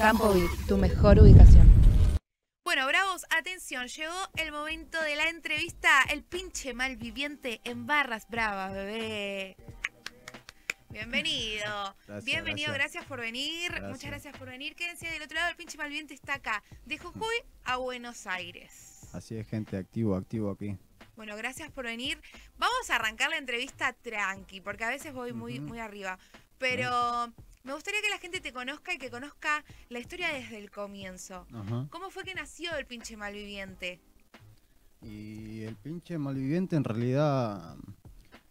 Campo Beat, tu mejor ubicación. Bueno, bravos, atención, llegó el momento de la entrevista. El pinche malviviente en Barras Bravas, bebé. Bienvenido. Gracias, Bienvenido, gracias. gracias. por venir. Gracias. Muchas gracias por venir. Quédense del otro lado, el pinche malviviente está acá, de Jujuy a Buenos Aires. Así es, gente, activo, activo aquí. Bueno, gracias por venir. Vamos a arrancar la entrevista tranqui, porque a veces voy muy, muy arriba. Pero me gustaría que la gente te conozca y que conozca la historia desde el comienzo. Ajá. ¿Cómo fue que nació el pinche malviviente? Y el pinche malviviente, en realidad,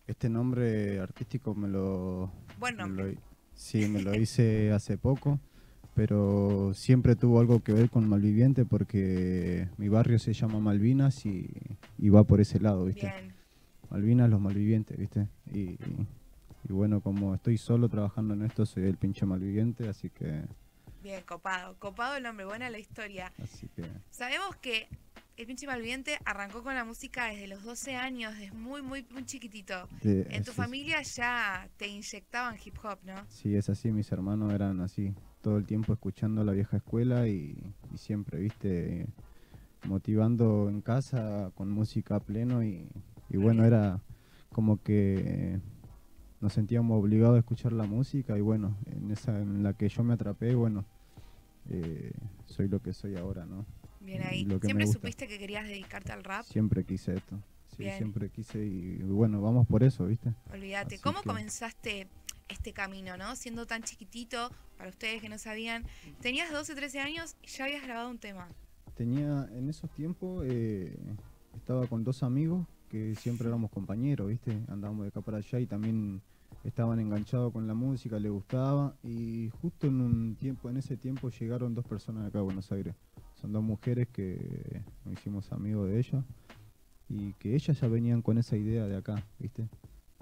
este nombre artístico me lo. Buen me lo- sí, me lo hice hace poco, pero siempre tuvo algo que ver con malviviente porque mi barrio se llama Malvinas y, y va por ese lado, ¿viste? Bien. Malvinas, los malvivientes, ¿viste? Y, y bueno, como estoy solo trabajando en esto, soy el pinche malviviente, así que. Bien, copado. Copado el nombre, buena la historia. Así que. Sabemos que el pinche malviviente arrancó con la música desde los 12 años, desde muy, muy, muy chiquitito. En tu familia ya te inyectaban hip hop, ¿no? Sí, es así, mis hermanos eran así, todo el tiempo escuchando la vieja escuela y, y siempre, viste, motivando en casa con música a pleno y, y bueno, era como que nos sentíamos obligados a escuchar la música y bueno, en esa en la que yo me atrapé, bueno, eh, soy lo que soy ahora, ¿no? Bien ahí. Lo que me ¿Siempre supiste que querías dedicarte al rap? Siempre quise esto, sí, Bien. siempre quise y bueno, vamos por eso, viste. Olvídate. Así ¿Cómo que- comenzaste este camino, no? Siendo tan chiquitito, para ustedes que no sabían, tenías 12, 13 años y ya habías grabado un tema. Tenía, en esos tiempos, eh, estaba con dos amigos que siempre éramos compañeros, ¿viste? Andábamos de acá para allá y también estaban enganchados con la música, les gustaba. Y justo en un tiempo, en ese tiempo llegaron dos personas de acá a Buenos Aires. Son dos mujeres que nos hicimos amigos de ellas y que ellas ya venían con esa idea de acá, ¿viste?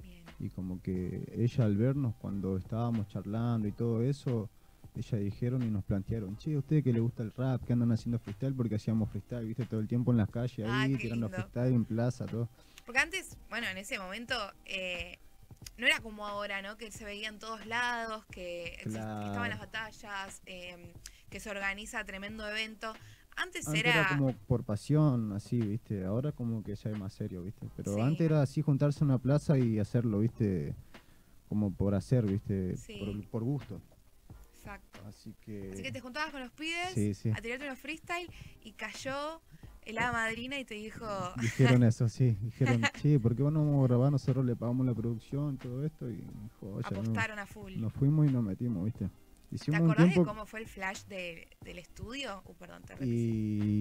Bien. Y como que ella al vernos cuando estábamos charlando y todo eso, ella dijeron y nos plantearon, che, ¿a ustedes que les gusta el rap? que andan haciendo freestyle? Porque hacíamos freestyle, viste, todo el tiempo en las calles Ah, ahí, tirando lindo. freestyle en plaza, todo. Porque antes, bueno, en ese momento eh, no era como ahora, ¿no? Que se veía en todos lados, que estaban las batallas, eh, que se organiza tremendo evento. Antes, Antes era... era como por pasión, así, viste, ahora como que ya es más serio, viste. Pero Sí. antes era así juntarse en una plaza y hacerlo, viste, como por hacer, viste, Sí. por, por gusto. Exacto. Así que... Así que te juntabas con los pibes sí. a tirarte unos freestyle y cayó hada madrina y te dijo... Dijeron eso, sí. Dijeron, sí, ¿por qué vos no vamos a grabar? Nosotros le pagamos la producción, todo esto. Y joya, no- apostaron a full. nos fuimos y nos metimos, ¿viste? ¿Te Hicimos acordás de cómo fue el flash de- del estudio? Uh, perdón, te repetí.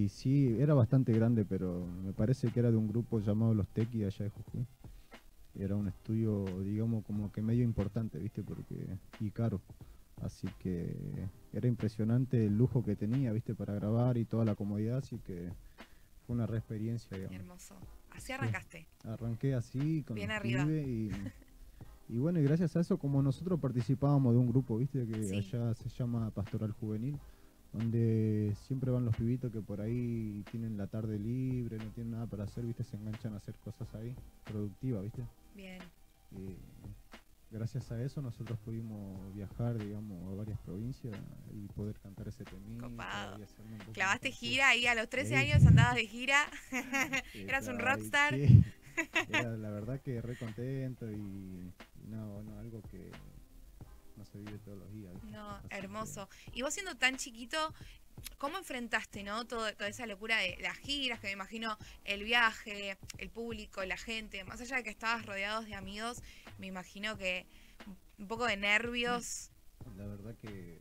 Y sí, era bastante grande, pero me parece que era de un grupo llamado Los Tequi allá de Jujuy. Era un estudio, digamos, como que medio importante, ¿viste? Porque, y caro. Así que era impresionante el lujo que tenía, ¿viste? Para grabar y toda la comodidad, así que fue una re experiencia, digamos. Hermoso. Así arrancaste. Arranqué así, con Bien arriba. y, y bueno, y gracias a eso, como nosotros participábamos de un grupo, viste, que Sí. allá se llama Pastoral Juvenil, donde siempre van los pibitos que por ahí tienen la tarde libre, no tienen nada para hacer, viste, se enganchan a hacer cosas ahí, productivas, viste. Bien. Y gracias a eso nosotros pudimos viajar, digamos, a varias provincias y poder cantar ese temita Copado. un Clavaste gira ahí a los 13 Sí. años, andabas de gira. Eras un rockstar. sí. Era la verdad que re contento y, y no, bueno, algo que no se vive todos los días. ¿viste? No, Así que- hermoso. Y vos siendo tan chiquito, ¿cómo enfrentaste, no? Todo, toda esa locura de las giras, que me imagino el viaje, el público, la gente, más allá de que estabas rodeados de amigos, me imagino que un poco de nervios. La verdad que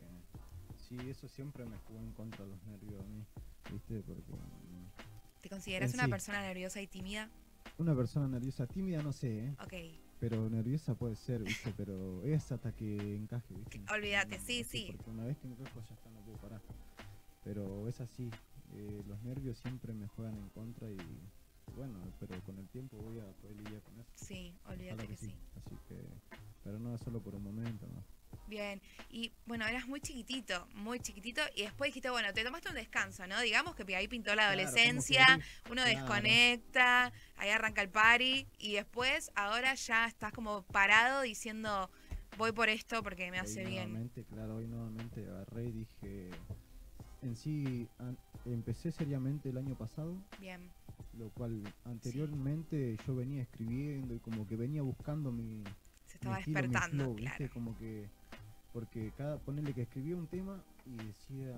sí, eso siempre me jugó en contra los nervios a mí, ¿viste? Porque mm, ¿Te consideras una sí. persona nerviosa y tímida? una persona nerviosa, tímida no sé, ¿eh? Ok. Pero nerviosa puede ser, ¿viste? Pero es hasta que encaje, ¿viste? Olvídate, sí, sí. Porque una vez que encajo ya está, no puedo parar. Pero es así, eh, los nervios siempre me juegan en contra y bueno, pero con el tiempo voy a poder lidiar con eso. Sí, olvídate que sí. Así que, pero no es solo por un momento, ¿no? Bien, y bueno, eras muy chiquitito, muy chiquitito, y después dijiste, bueno, te tomaste un descanso, ¿no? Digamos que ahí pintó la Claro, adolescencia, uno Claro. desconecta, ahí arranca el party, y después ahora ya estás como parado diciendo, voy por esto porque me hace bien. nuevamente, claro, hoy nuevamente agarré y dije, En sí, an- empecé seriamente el año pasado, Bien. lo cual anteriormente yo venía escribiendo y como que venía buscando mi, Se estaba mi estilo, mi despertando, flow, ¿viste? claro. Como que, porque cada, ponerle que escribía un tema y decía,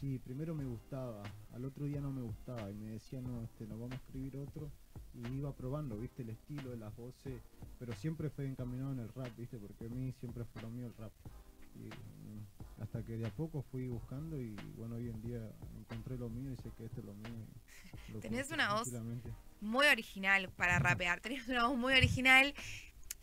sí, primero me gustaba, al otro día no me gustaba y me decía, no, este, nos vamos a escribir otro y iba probando, viste, el estilo de las voces, pero siempre fue encaminado en el rap, viste, porque a mí siempre fue lo mío el rap. Y, mm, hasta que de a poco fui buscando y bueno, hoy en día encontré lo mío y sé que esto es lo mío. lo Tenés una voz. Muy original para rapear. Tenés una voz muy original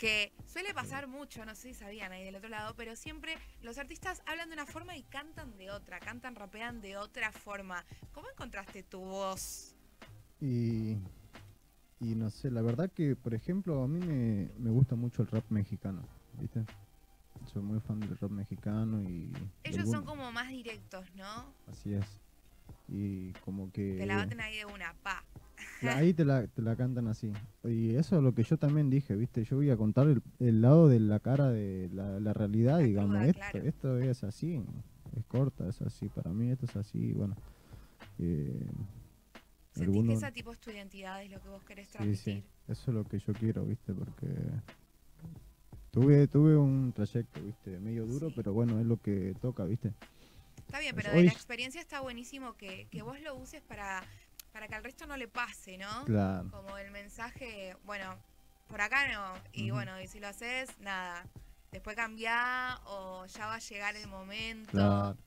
que suele pasar mucho, no sé si sabían ahí del otro lado, pero siempre los artistas hablan de una forma y cantan de otra, cantan, rapean de otra forma. ¿Cómo encontraste tu voz? Y, y no sé, la verdad que, por ejemplo, a mí me, me gusta mucho el rap mexicano, ¿viste? Soy muy fan del rap mexicano y... Ellos son como más directos, ¿no? Así es. Y como que... Te la baten ahí de una, pa. ahí te la, te la cantan así. Y eso es lo que yo también dije, ¿viste? Yo voy a contar el, el lado de la cara de la, la realidad, La digamos. cruda, esto, claro. esto es así, es corta, es así. Para mí esto es así, bueno. eh, Sentís que esa tipo es tu identidad, es lo que vos querés Sí, transmitir. sí, eso es lo que yo quiero, ¿viste? Porque tuve tuve un trayecto, ¿viste? Medio duro, Sí. pero bueno, es lo que toca, ¿viste? Está bien, Pues pero de la experiencia está buenísimo que, que vos lo uses para, para que al resto no le pase, ¿no? Claro. Como el mensaje, bueno, por acá no, y bueno, y si lo haces, nada. Después cambia o ya va a llegar el momento. Claro.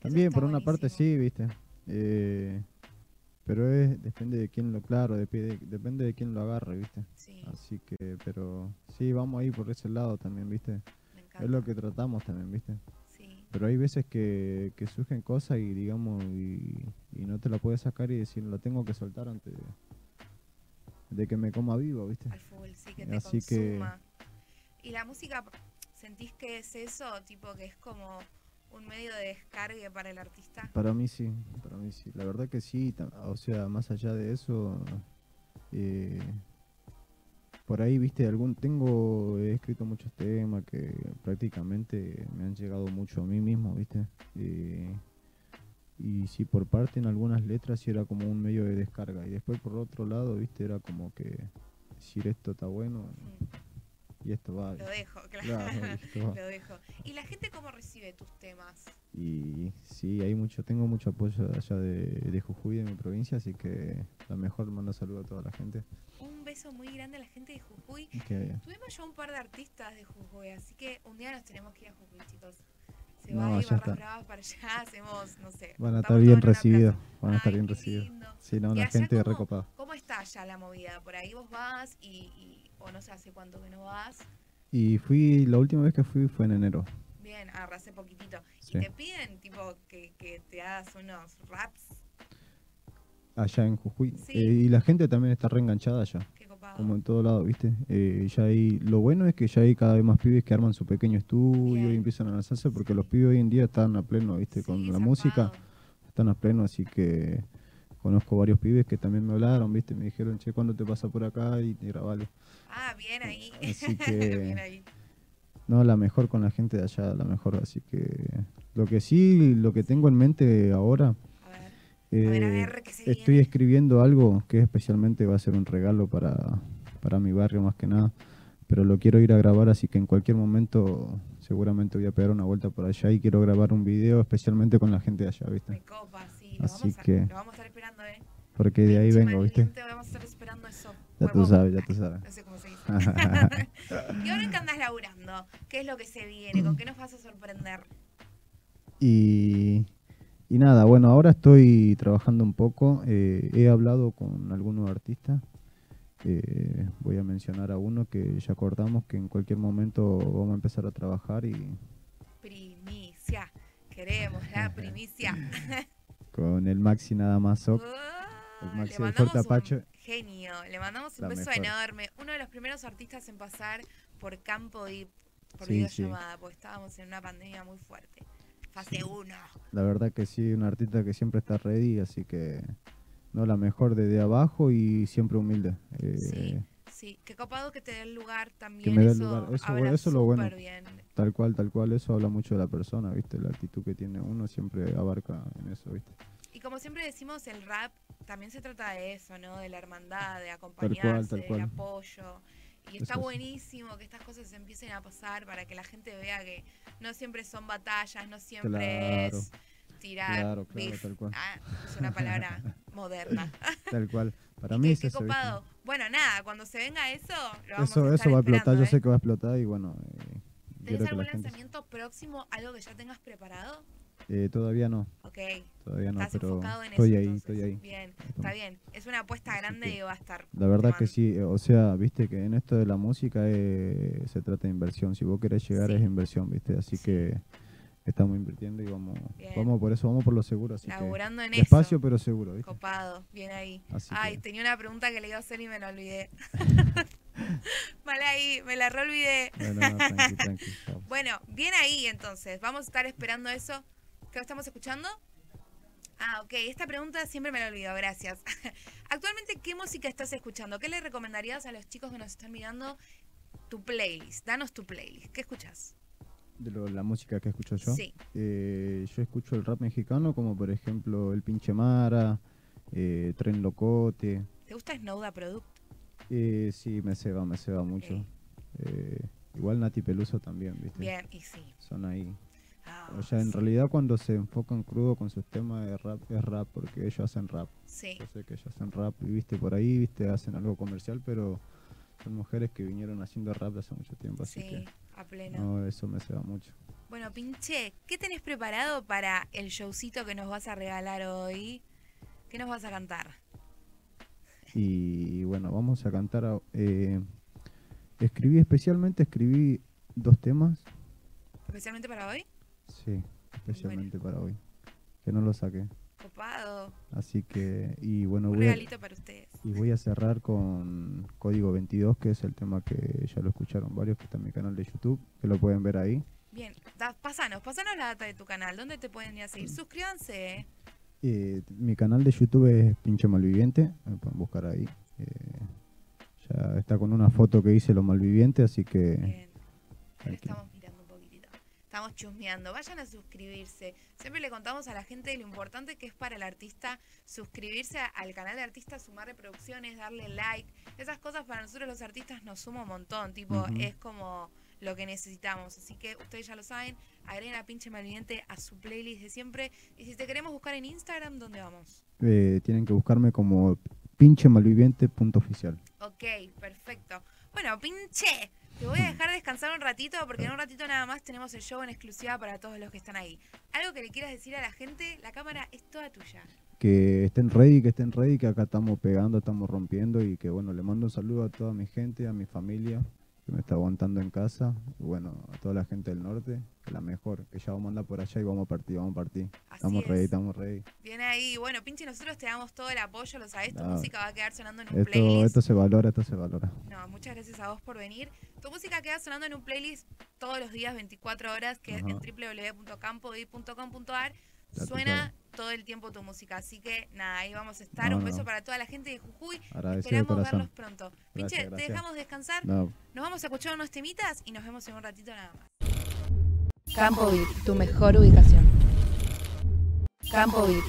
También por una parte sí, ¿viste? Eh, pero es depende de quién lo, claro, depende, depende de quién lo agarre, ¿viste? Sí, Así que, pero sí, vamos ahí por ese lado también, ¿viste? me encanta. Es lo que tratamos también, ¿viste? Pero hay veces que, que surgen cosas y digamos, y, y no te la puedes sacar y decir, la tengo que soltar antes de, de que me coma vivo, ¿viste? al fútbol sí que te Así que- consuma. Y la música, ¿sentís que es eso? Tipo que es como un medio de descargue para el artista. Para mí sí, para mí sí. La verdad que sí, o sea, más allá de eso, eh, por ahí, viste, algún tengo, he escrito muchos temas que prácticamente me han llegado mucho a mí mismo, viste. Eh, y sí, por parte en algunas letras sí era como un medio de descarga. Y después por otro lado, viste, era como que decir esto está bueno y esto va. Lo dejo, claro. Lo dejo. ¿Y la gente cómo recibe tus temas? Y sí, hay mucho, tengo mucho apoyo allá de, de Jujuy, de mi provincia, así que la mejor mando saludo a toda la gente. Un beso muy grande a la gente de Jujuy. Que, Tuvimos ya un par de artistas de Jujuy, así que un día nos tenemos que ir a Jujuy, chicos. Se No, va a ir barras bravas para allá, hacemos, no sé. van a estar bien recibidos, van a estar bien recibidos. Sí, no, ¿Y la gente cómo- recopada. ¿Cómo está ya la movida? Por ahí vos vas y, y- o no sé hace cuánto que no vas. Y fui, la última vez que fui fue en enero. Bien, agarré hace poquitito. Sí. Y te piden, tipo, que, que te hagas unos raps. Allá en Jujuy. Sí. Eh, y la gente también está reenganchada allá, Qué copado. como en todo lado, ¿viste? Eh, ya hay, lo bueno es que ya hay cada vez más pibes que arman su pequeño estudio Bien. y empiezan a lanzarse porque los pibes hoy en día están a pleno, ¿viste? Con la música están a pleno, así que conozco varios pibes que también me hablaron, ¿viste? Me dijeron, che, ¿cuándo te pasa por acá? Y, y grabalo. Ah, bien ahí. Así que- bien ahí. No, la mejor con la gente de allá, la mejor. Así que lo que sí, lo que tengo en mente ahora, Ver, a ver, a eh, ver, ¿qué se estoy viene? escribiendo algo que especialmente va a ser un regalo para, para mi barrio más que nada. Pero lo quiero ir a grabar, así que en cualquier momento seguramente voy a pegar una vuelta por allá y quiero grabar un video especialmente con la gente de allá, Me ¿viste? copa, sí. Lo Así vamos, a, que- lo vamos a estar esperando, ¿eh? Porque de ahí vengo, ¿viste? Vamos a estar esperando eso. Ya tú sabes, ya tú sabes. No sé cómo se dice. ¿Y ahora qué andas laburando? ¿Qué es lo que se viene? ¿Con qué nos vas a sorprender? Y, y nada, bueno, ahora estoy trabajando un poco. eh, he hablado con algunos artistas. eh, voy a mencionar a uno que ya acordamos que en cualquier momento vamos a empezar a trabajar y Primicia. Queremos la primicia. con el Maxi nada más. Oc, Ah, el Maxi un genio. Le mandamos un La beso mejor. enorme. Uno de los primeros artistas en pasar por Campo Deep por Sí, sí. videollamada, porque estábamos en una pandemia muy fuerte. Fase 1. La verdad que sí, un artista que siempre está ready, así que no la mejor desde abajo y siempre humilde. Eh, Sí, Sí, qué copado que te dé el lugar también. Que me dé el eso lugar. Eso, habla eso es lo bueno. bien. Tal cual, tal cual, eso habla mucho de la persona, ¿viste? La actitud que tiene uno siempre abarca en eso, ¿viste? Y como siempre decimos, el rap también se trata de eso, ¿no? De la hermandad, de acompañarse, tal cual. apoyo. Y Es está buenísimo que estas cosas empiecen a pasar para que la gente vea que no siempre son batallas, no siempre Claro, es tirar claro, claro, beef. tal cual. Ah, es una palabra moderna. Tal cual. Para mí qué, es qué copado. Bueno, nada, cuando se venga eso, lo vamos Eso, a eso va a explotar, esperando, yo ¿eh? sé que va a explotar y bueno, eh, ¿Tenés algún la gente... lanzamiento próximo, algo que ya tengas preparado? Eh, todavía no, Ok, todavía no, estás pero enfocado en estoy eso. ahí, entonces. estoy ahí. Bien, está bien. Es una apuesta grande que, y va a estar. La verdad que sí, eh, o sea, viste que en esto de la música eh, se trata de inversión. Si vos querés llegar Sí. es inversión, viste. Así Sí. que estamos invirtiendo y vamos, Bien. vamos por eso, vamos por lo seguro. Así Laburando en que despacio eso. pero seguro, viste. Copado, bien ahí. Así Ay, que- tenía una pregunta que le iba a hacer y me la olvidé. Mal ahí, me la reolvidé. No, no, no, tranqui, tranqui. Bueno, bien ahí entonces. Vamos a estar esperando eso. ¿Qué lo estamos escuchando? Ah, ok. Esta pregunta siempre me la olvido, gracias. Actualmente, ¿qué música estás escuchando? ¿Qué le recomendarías a los chicos que nos están mirando? Tu playlist. Danos tu playlist. ¿Qué escuchas? De lo- la música que escucho yo. Sí. Eh, yo escucho el rap mexicano como por ejemplo El Pinche Mara, eh, Tren Locote. ¿Te gusta Snowda Product? Eh, sí, me ceba, me ceba mucho. Ok. Eh, igual Nati Peluso también, viste. Bien, y sí. Son ahí. Ah, O sea, en sí. realidad cuando se enfocan crudo con sus temas de rap, es rap, porque ellos hacen rap. Sí, Yo sé que ellos hacen rap y viste por ahí, viste, hacen algo comercial, pero son mujeres que vinieron haciendo rap hace mucho tiempo, así sí, a pleno. no, eso me ceba mucho. Bueno, Pinche, ¿qué tenés preparado para el showcito que nos vas a regalar hoy? ¿Qué nos vas a cantar? Y bueno, vamos a cantar. a- eh, escribí especialmente, escribí dos temas, ¿Especialmente para hoy? Sí, especialmente para hoy, que no lo saqué. Copado. Así que, y bueno, Un voy a, regalito para ustedes. y voy a cerrar con Código 22, que es el tema que ya lo escucharon varios, que está en mi canal de YouTube, que lo pueden ver ahí. Bien, da, pasanos, pasanos la data de tu canal. ¿Dónde te pueden ir a seguir? Suscríbanse. ¿eh? Mi canal de YouTube es Pinche Malviviente, me pueden buscar ahí. Eh, ya está con una foto que hice Lo Malviviente, así que Bien. Estamos. Estamos chusmeando. Vayan a suscribirse. Siempre le contamos a la gente lo importante que es para el artista suscribirse al canal de artista, sumar reproducciones, darle like. Esas cosas para nosotros los artistas nos suma un montón. Tipo, es como lo que necesitamos. Así que ustedes ya lo saben. Agreguen a Pinche Malviviente a su playlist de siempre. Y si te queremos buscar en Instagram, ¿dónde vamos? eh, tienen que buscarme como Pinche Malviviente punto oficial. Ok, perfecto. Bueno, pinche, te voy a dejar descansar un ratito porque en un ratito nada más tenemos el show en exclusiva para todos los que están ahí. Algo que le quieras decir a la gente, la cámara es toda tuya. Que estén ready, que estén ready, que acá estamos pegando, estamos rompiendo y que bueno, le mando un saludo a toda mi gente, a mi familia que me está aguantando en casa bueno, a toda la gente del norte, que la mejor, que ya vamos a andar por allá y vamos a partir, vamos a partir. Así Estamos es. ready, estamos ready. Viene ahí, bueno, pinche, nosotros te damos todo el apoyo, lo sabes, tu música va a quedar sonando en un Esto, playlist. esto se valora, esto se valora. No, muchas gracias a vos por venir. Tu música queda sonando en un playlist todos los días, 24 horas, que es Ajá. en www.campoy.com.ar. Suena todo el tiempo tu música, así que nada, ahí vamos a estar. No, un beso no. para toda la gente de Jujuy. Agradecido Esperamos verlos pronto. Pinche, Gracias, te dejamos descansar. No, Nos vamos a escuchar unos temitas y nos vemos en un ratito nada más. Campo VIP, tu mejor ubicación. Campo VIP.